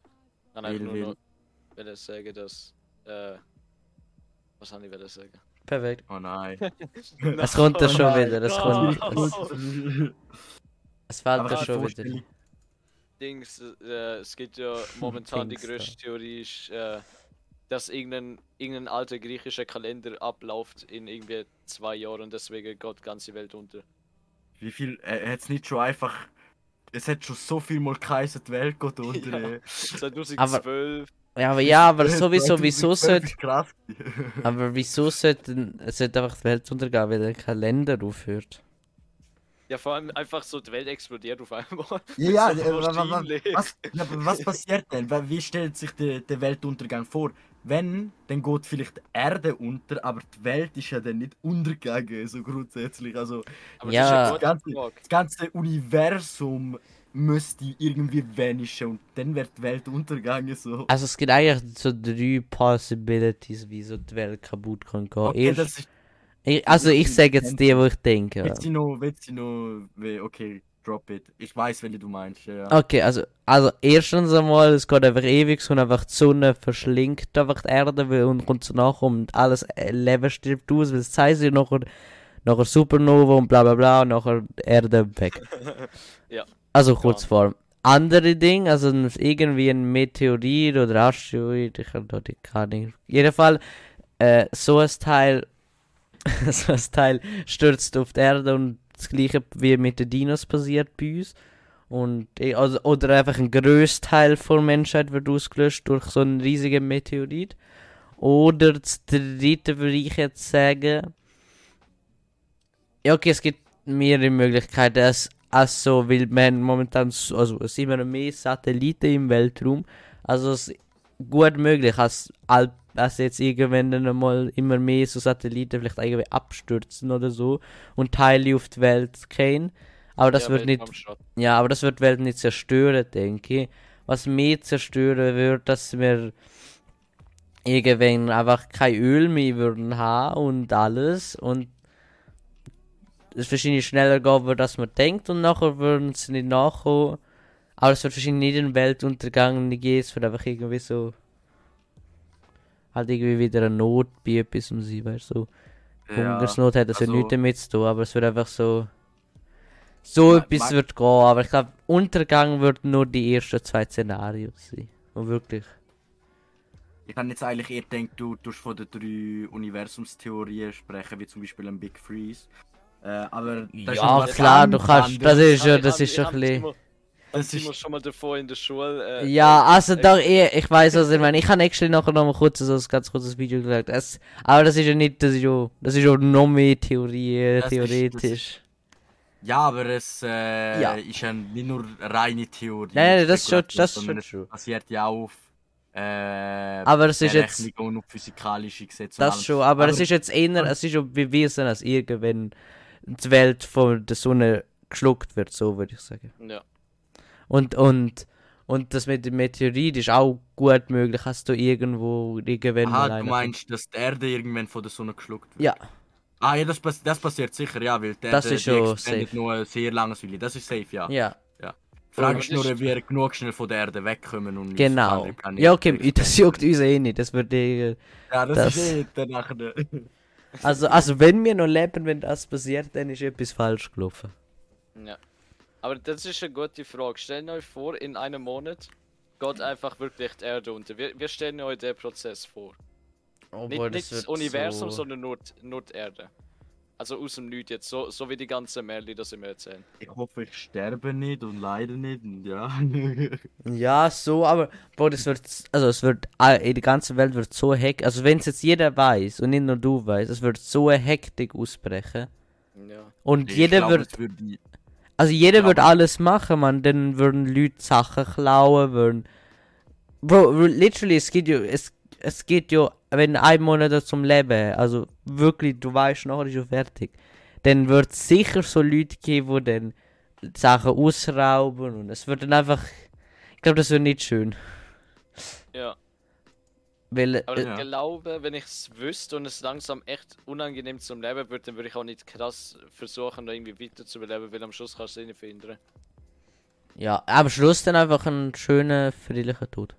Dann einfach Will, nur noch sagen, dass. Äh, was ich will sagen? Perfekt. Oh nein. Es kommt ja Oh schon wieder. Es, No. kommt, es, es fällt Aber ja die schon wieder. Dings, äh, es gibt ja momentan die Dings da. größte Theorie, ist, äh, dass irgendein, irgendein alter griechischer Kalender abläuft in irgendwie zwei Jahren und deswegen geht die ganze Welt unter. Wie viel, äh, hat es nicht schon einfach, es hat schon so viel mal geheißen, die Welt geht unter. Ja. äh. 2012, Ja, aber ja, aber sowieso, 2012 wieso sollte. Aber wieso sollte es sollte einfach die Welt untergehen, weil der Kalender aufhört? ja vor allem einfach so, die Welt explodiert auf einmal. Ja, ja, So äh, was, ja, aber was passiert denn? Wie stellt sich der, der Weltuntergang vor? Wenn, dann geht vielleicht die Erde unter, aber die Welt ist ja dann nicht untergegangen, so grundsätzlich. Also Aber Ja. das ganze, das ganze Universum müsste irgendwie vanishen und dann wird die Welt untergegangen. So. Also es gibt eigentlich so drei Possibilities, wie so die Welt kaputt kann gehen. Okay, Erst- ich, also ich sage jetzt die, wo ich denke. Willst du noch, willst du noch, okay, drop it. Ich weiß, welche du meinst. Ja. Okay, also, also erstens einmal, es geht einfach ewig und einfach die Sonne verschlingt einfach die Erde und kommt so nach und alles äh, Leben stirbt aus, weil es zeigt sich nachher, nachher Supernova und bla bla bla und nachher die Erde weg. Ja. Also Kurzform. Andere Ding, also irgendwie ein Meteorit oder Asteroid, ich habe die keine Ahnung. Jedenfalls, äh, so ein Teil, so ein Teil stürzt auf die Erde und das gleiche wie mit den Dinos passiert bei uns. Und, also, oder einfach ein grösster Teil der Menschheit wird ausgelöscht durch so einen riesigen Meteorit. Oder das dritte würde ich jetzt sagen. Ja, okay, es gibt mehrere Möglichkeiten. Es, also, weil man momentan, also, es sind immer mehr Satelliten im Weltraum. Also, es ist gut möglich, dass, all- dass jetzt irgendwann dann einmal immer mehr so Satelliten vielleicht irgendwie abstürzen oder so und Teile auf die Welt gehen. Aber das Ja, wird nicht. Ja, aber das wird die Welt nicht zerstören, denke ich. Was mehr zerstören wird, dass wir irgendwann einfach kein Öl mehr würden haben und alles und es wahrscheinlich schneller gehen wird, als man denkt und nachher würden sie nicht nachkommen. Aber es wird wahrscheinlich nicht ein Weltuntergang geben, es wird einfach irgendwie so halt irgendwie wieder eine Not bei etwas um sie, weißt du. So. Hungersnot hat das ja also- nichts damit zu tun, aber es wird einfach so. So etwas wird gehen, aber ich glaube, Untergang wird nur die ersten zwei Szenarien sein. Und wirklich. Ich kann jetzt eigentlich eher denken, du tust von den drei Universumstheorien sprechen, wie zum Beispiel ein Big Freeze. Äh, aber das ist Ja, etwas klar, du kannst. Das ist ja, ich das ist ein bisschen. Das Timo ist, schon mal davor in der Schule. Äh, Ja, äh, also äh, doch, ich, ich weiß, was ich meine. Ich habe actually nachher noch mal kurz so ein ganz kurzes Video gesagt. Es, aber das ist ja nicht, das ist ja, das ist ja noch mehr Theorie, Das ist- theoretisch. ja, aber es äh, Ja. ist ja nicht nur reine Theorie. Nein, nein, das ist schon, das ist schon true. basiert ja auch auf äh, Aber es ist jetzt, und physikalische Gesetze. das schon, aber es ist jetzt eher, es ist ja bewiesen, als irgendwann die Welt von der Sonne geschluckt wird, so würde ich sagen. Ja. Und, und, Und das mit dem Meteorit ist auch gut möglich, dass du irgendwo irgendwann mal Aha, du einen- meinst, dass die Erde irgendwann von der Sonne geschluckt wird? Ja, Ah ja, das, das passiert sicher, ja, weil die Das Erde ist schon safe. nur ein sehr langes Weile. Das ist safe, ja. ja, Die Frage ist nur, ob wir genug schnell von der Erde wegkommen und genau. Ja, okay, das juckt uns eh nicht. Das würde eh- Ja, das, das- ist eh danach. also, also, wenn wir noch leben, wenn das passiert, dann ist etwas falsch gelaufen. Ja. Aber das ist eine gute Frage. Stellt euch vor, in einem Monat geht einfach wirklich die Erde unter. Wir, wir stellen euch den Prozess vor. Nicht, nicht das Universum, so... sondern nur, die- nur die Erde. Also aus dem Nichts jetzt, so, so wie die ganzen Märchen, das immer erzählen. Ich hoffe, ich sterbe nicht und leide nicht. Und ja. Ja, so, aber Bro, das wird, also es wird, in der ganzen Welt wird so hektisch, also wenn es jetzt jeder weiß und nicht nur du weißt, es wird so eine Hektik ausbrechen. Ja. Und Ich jeder glaube, wird, also jeder Ja, wird aber- alles machen, man, dann würden Leute Sachen klauen, würden, Bro, literally, es geht ja, es, es geht ja, wenn ein Monat zum Leben, also wirklich, du weißt, nachher ist ja fertig, dann wird es sicher so Leute geben, die dann Sachen ausrauben und es wird dann einfach, ich glaube, das wird nicht schön. ja. Weil, Aber äh, Ja. ich glaube, wenn ich es wüsste und es langsam echt unangenehm zum Leben wird, dann würde ich auch nicht krass versuchen, da irgendwie weiter zu überleben, weil am Schluss kannst du es nicht verhindern. Ja, am Schluss dann einfach ein schöner, friedlicher Tod.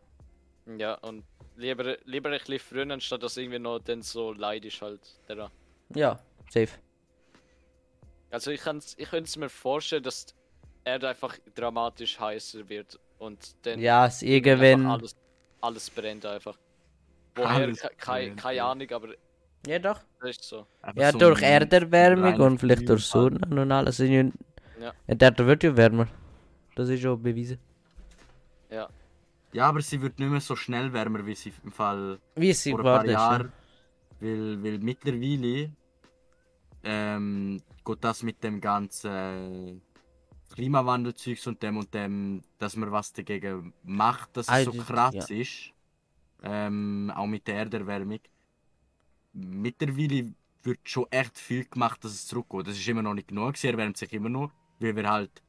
Ja, und lieber, lieber ein bisschen früher, anstatt dass irgendwie noch dann so leidisch halt daran. Ja, safe. Also ich, kann's, ich könnte es mir vorstellen, dass Erde einfach dramatisch heißer wird und dann Ja, es irgendwann. alles, alles brennt einfach. Woher? Keine, keine. Ahnung, aber Ja, doch. das ist so. einfach Ja, so durch Erderwärmung und vielleicht durch. Sonne und alles. Sind ja. Der Erde wird ja wärmer. Das ist schon bewiesen. Ja. Ja, aber sie wird nicht mehr so schnell wärmer, wie sie im Fall Wie sie vor ein paar. Jahren. ja. Weil, weil mittlerweile ähm, geht das mit dem ganzen Klimawandelzeugs und dem und dem, dass man was dagegen macht, dass es so Ah, krass ja. ist. Ähm, auch mit der Erderwärmung. Mittlerweile wird schon echt viel gemacht, dass es zurückgeht. Das ist immer noch nicht genug, sie erwärmt sich immer noch, weil wir halt.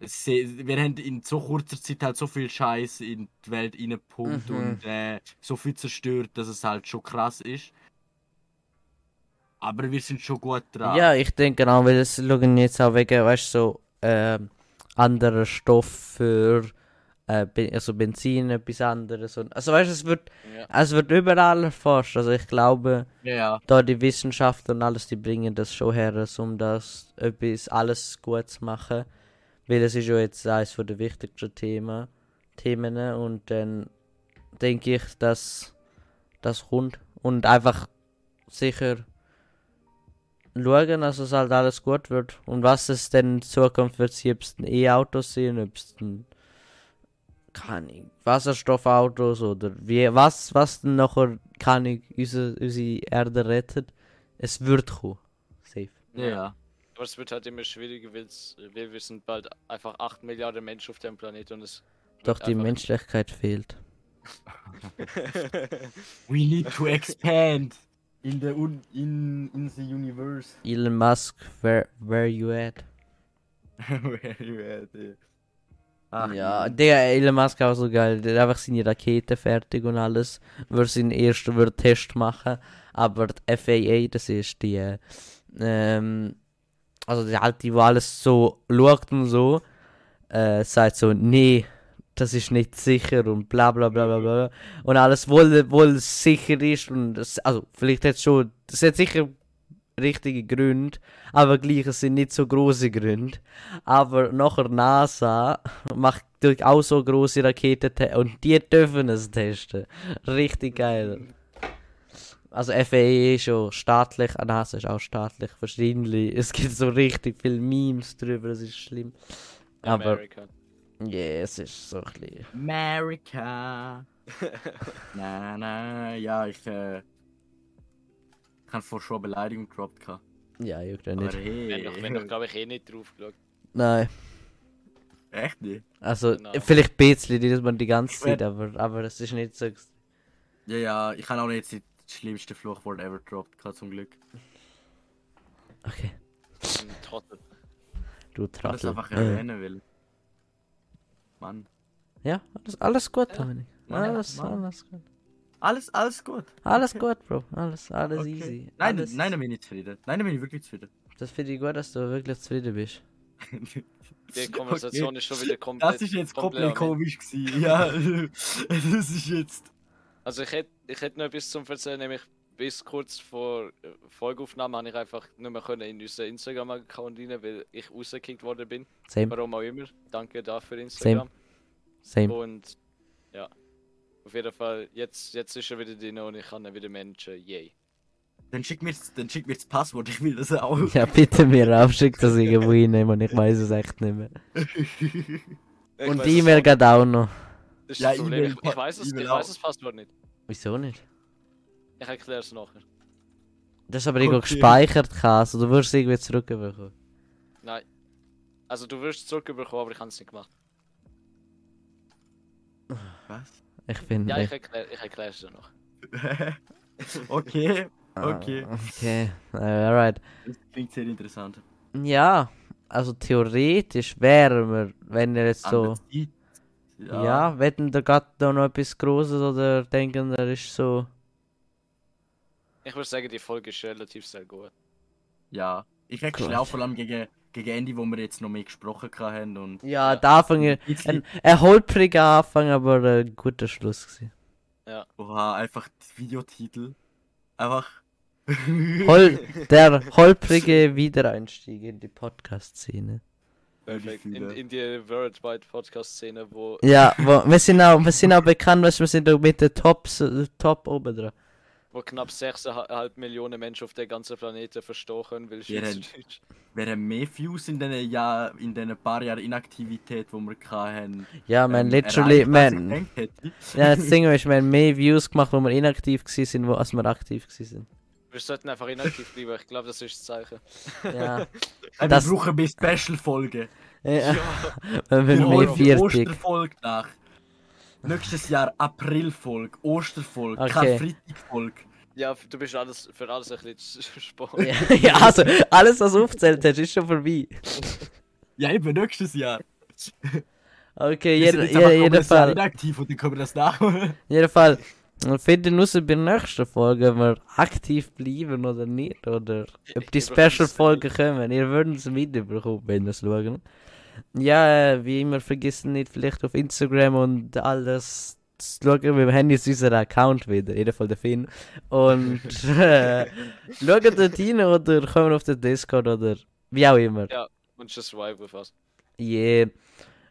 Wir haben in so kurzer Zeit halt so viel Scheiß in die Welt reingepumpt Mhm. und äh, so viel zerstört, dass es halt schon krass ist. Aber wir sind schon gut dran. Ja, ich denke auch, weil es schauen jetzt auch wegen, weißt du, so ähm, anderer Stoff für äh, also Benzin, etwas anderes. Und, also weißt du, es wird, Ja. es wird überall erforscht. Also ich glaube, ja. da die Wissenschaft und alles, die bringen das schon her, um das etwas alles gut zu machen. Weil es ist ja jetzt eines der wichtigsten Themen, Themen und dann denke ich, dass das kommt und einfach sicher schauen, dass es halt alles gut wird und was es denn in Zukunft wird, ob es ein E-Auto sind, ob es ein keine Ahnung, Wasserstoffautos oder wie, was, was denn nachher, keine Ahnung, unsere, unsere Erde rettet. Es wird kommen. Safe. ja. Aber es wird halt immer schwieriger, weil wir sind bald einfach 8 Milliarden Menschen auf dem Planeten und es. Doch die Menschlichkeit fehlt. We need to expand in the un in in the universe. Elon Musk, where, where you at? Where you at, yeah. Ach, ja, der Elon Musk auch so geil. Der hat einfach seine Rakete fertig und alles. Wird seinen ersten wird Test machen. Aber die FAA, das ist die, äh, ähm, also die halt, die, wo alles so schaut und so, äh, sagt so, nee, das ist nicht sicher und bla bla bla bla bla. Und alles wohl, wohl es sicher ist und das, also vielleicht hat schon, das hat sicher richtige Gründe, aber gleich es sind nicht so große Gründe. Aber nachher NASA macht durch auch so große Raketen te- und die dürfen es testen. Richtig geil. Also FAA ist schon staatlich, NASA ist auch staatlich, wahrscheinlich. Es gibt so richtig viele Memes drüber, das ist schlimm. Aber America. ja, es ist so ein bisschen. America. na, na, ja, ich, äh, ich habe vor schon eine Beleidigung gedroppt. Ja, juckt ja Aber nicht. hey. Wenn doch, wenn doch glaube ich, eh nicht drauf geschaut. Nein. Echt nicht? Also, Genau. vielleicht ein bisschen, nicht man die ganze Ich Zeit, aber, aber es ist nicht so. Ja, ja, ich habe auch nicht das schlimmste Fluchwort ever gedroppt, zum Glück. Okay, Ein Trottel. du Ich kann das Trottel. einfach erwähnen will. Mann. Ja, alles, alles gut, Ja. Dominik. Mann, Alles, Mann. alles gut. Alles, alles gut. Alles gut, Bro. Alles, alles Okay. easy. Nein, alles, nein, da bin ich zufrieden. Nein, da bin ich wirklich zufrieden. Das finde ich gut, dass du wirklich zufrieden bist. Die Konversation ist schon wieder komplett. Das ist jetzt komplett komisch gewesen. Ja, das ist jetzt. Also ich hätte ich hätt noch etwas zum Erzählen, nämlich bis kurz vor äh, Folgeaufnahme habe ich einfach nicht mehr können in unseren Instagram-Account rein, weil ich rausgekickt worden bin. Same, Warum auch immer. Danke dafür Instagram. same. Und ja. Auf jeden Fall, jetzt, jetzt ist er wieder drin und ich kann ihn wieder managen. Yay. Dann schick mir, dann schick mir das Passwort, ich will das auch. Ja, bitte mir auf, schick das irgendwo reinnehmen und ich weiß es echt nicht mehr. Ich Und weiß die es E-Mail auch- geht auch noch. Das ist Ja, das Problem. Ich, E-Mail- ich weiß es, ich auch. weiß das Passwort nicht. Wieso nicht? Ich erkläre es nachher. Das ist aber irgendwo Okay. gespeichert, oder du wirst es irgendwie zurückbekommen. Nein. Also du wirst es zurückbekommen, aber ich habe es nicht gemacht. Was? Ich finde Ja, ich erkläre ich erklär es dir noch. okay, okay. Ah, Okay, äh, alright. Das klingt sehr interessant. Ja, also theoretisch wären wir, wenn ihr jetzt so. Zeit, Ja, wetten der geht da noch etwas Großes oder denken, er ist so. Ich würde sagen, die Folge ist relativ sehr gut. Ja. Ich hätte Gut. auch vor allem gegen, gegen Ende, wo wir jetzt noch mehr gesprochen haben und. Ja, Ja. der Anfang, Ein ein, ein holpriger Anfang, aber ein guter Schluss gewesen. Oha, einfach die Videotitel. Einfach. Hol, der holprige Wiedereinstieg in die Podcast-Szene. Perfekt. In, in die Worldwide Podcast-Szene, wo. Ja, wo, wir, sind auch, wir sind auch bekannt, weißt, du, wir sind auch mit den Tops, äh, Top oben dran. Wo knapp 6,5 Millionen Menschen auf der ganzen Planeten haben- Schweizerdeutsch. Wir haben mehr Views in den Jahr, in den paar Jahren Inaktivität, die wir hatten. Ja, man, ähm, literally, man. Ja, das Ding ist, wir haben mehr Views gemacht, wo wir inaktiv waren, wo als wir aktiv waren. Wir sollten einfach inaktiv bleiben, ich glaube, das ist das Zeichen. Ja. Das- Wir brauchen mehr Special-Folgen. ja. Wenn wir mehr holen die 40. Osterfolge nach. Nächstes Jahr April-Folge, Osterfolge, Okay. Karfreitag-Folge. Ja, du bist alles, für alles ein bisschen zu spät. Ja, ja, also, alles, was du aufgezählt hast, ist schon vorbei. Ja, eben nächstes Jahr. Okay, jeder, jetzt jeder, jeder Fall. inaktiv und dann können wir das nachholen. Jeder Fall. Wir finden raus bei der nächsten Folge, ob wir aktiv bleiben oder nicht. Oder ob die Special-Folgen kommen. Ihr würdet es mitbekommen, wenn ihr es schauen. Ja, wie immer, vergessen nicht vielleicht auf Instagram und alles zu schauen. Wir haben jetzt unseren Account wieder, in jedem Fall der Finn. Und äh, schaut dort rein oder kommen auf den Discord oder wie auch immer. Und just vibe with us. Yeah.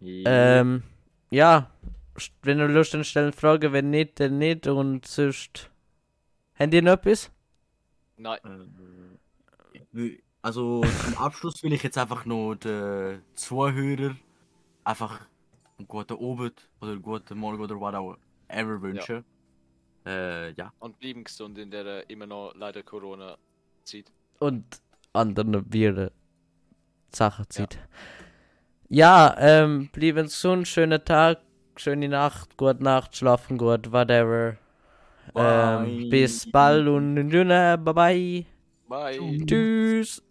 Ähm, ja, wenn ihr Lust habt, stellen Fragen, wenn nicht, dann nicht und sonst. Habt ihr noch etwas? Nein, Äh, Also zum Abschluss will ich jetzt einfach noch den Zuhörer einfach einen guten Abend oder einen guten Morgen oder was auch ever wünschen. Äh, ja. und bleiben gesund in der immer noch leider Corona-Zeit. Und anderen Bieren. Sachenzeit. Ja, ähm, bleiben gesund, schönen Tag, schöne Nacht, gute Nacht, schlafen gut, whatever. Ähm, bis bald und bye bye. Bye! Tschüss.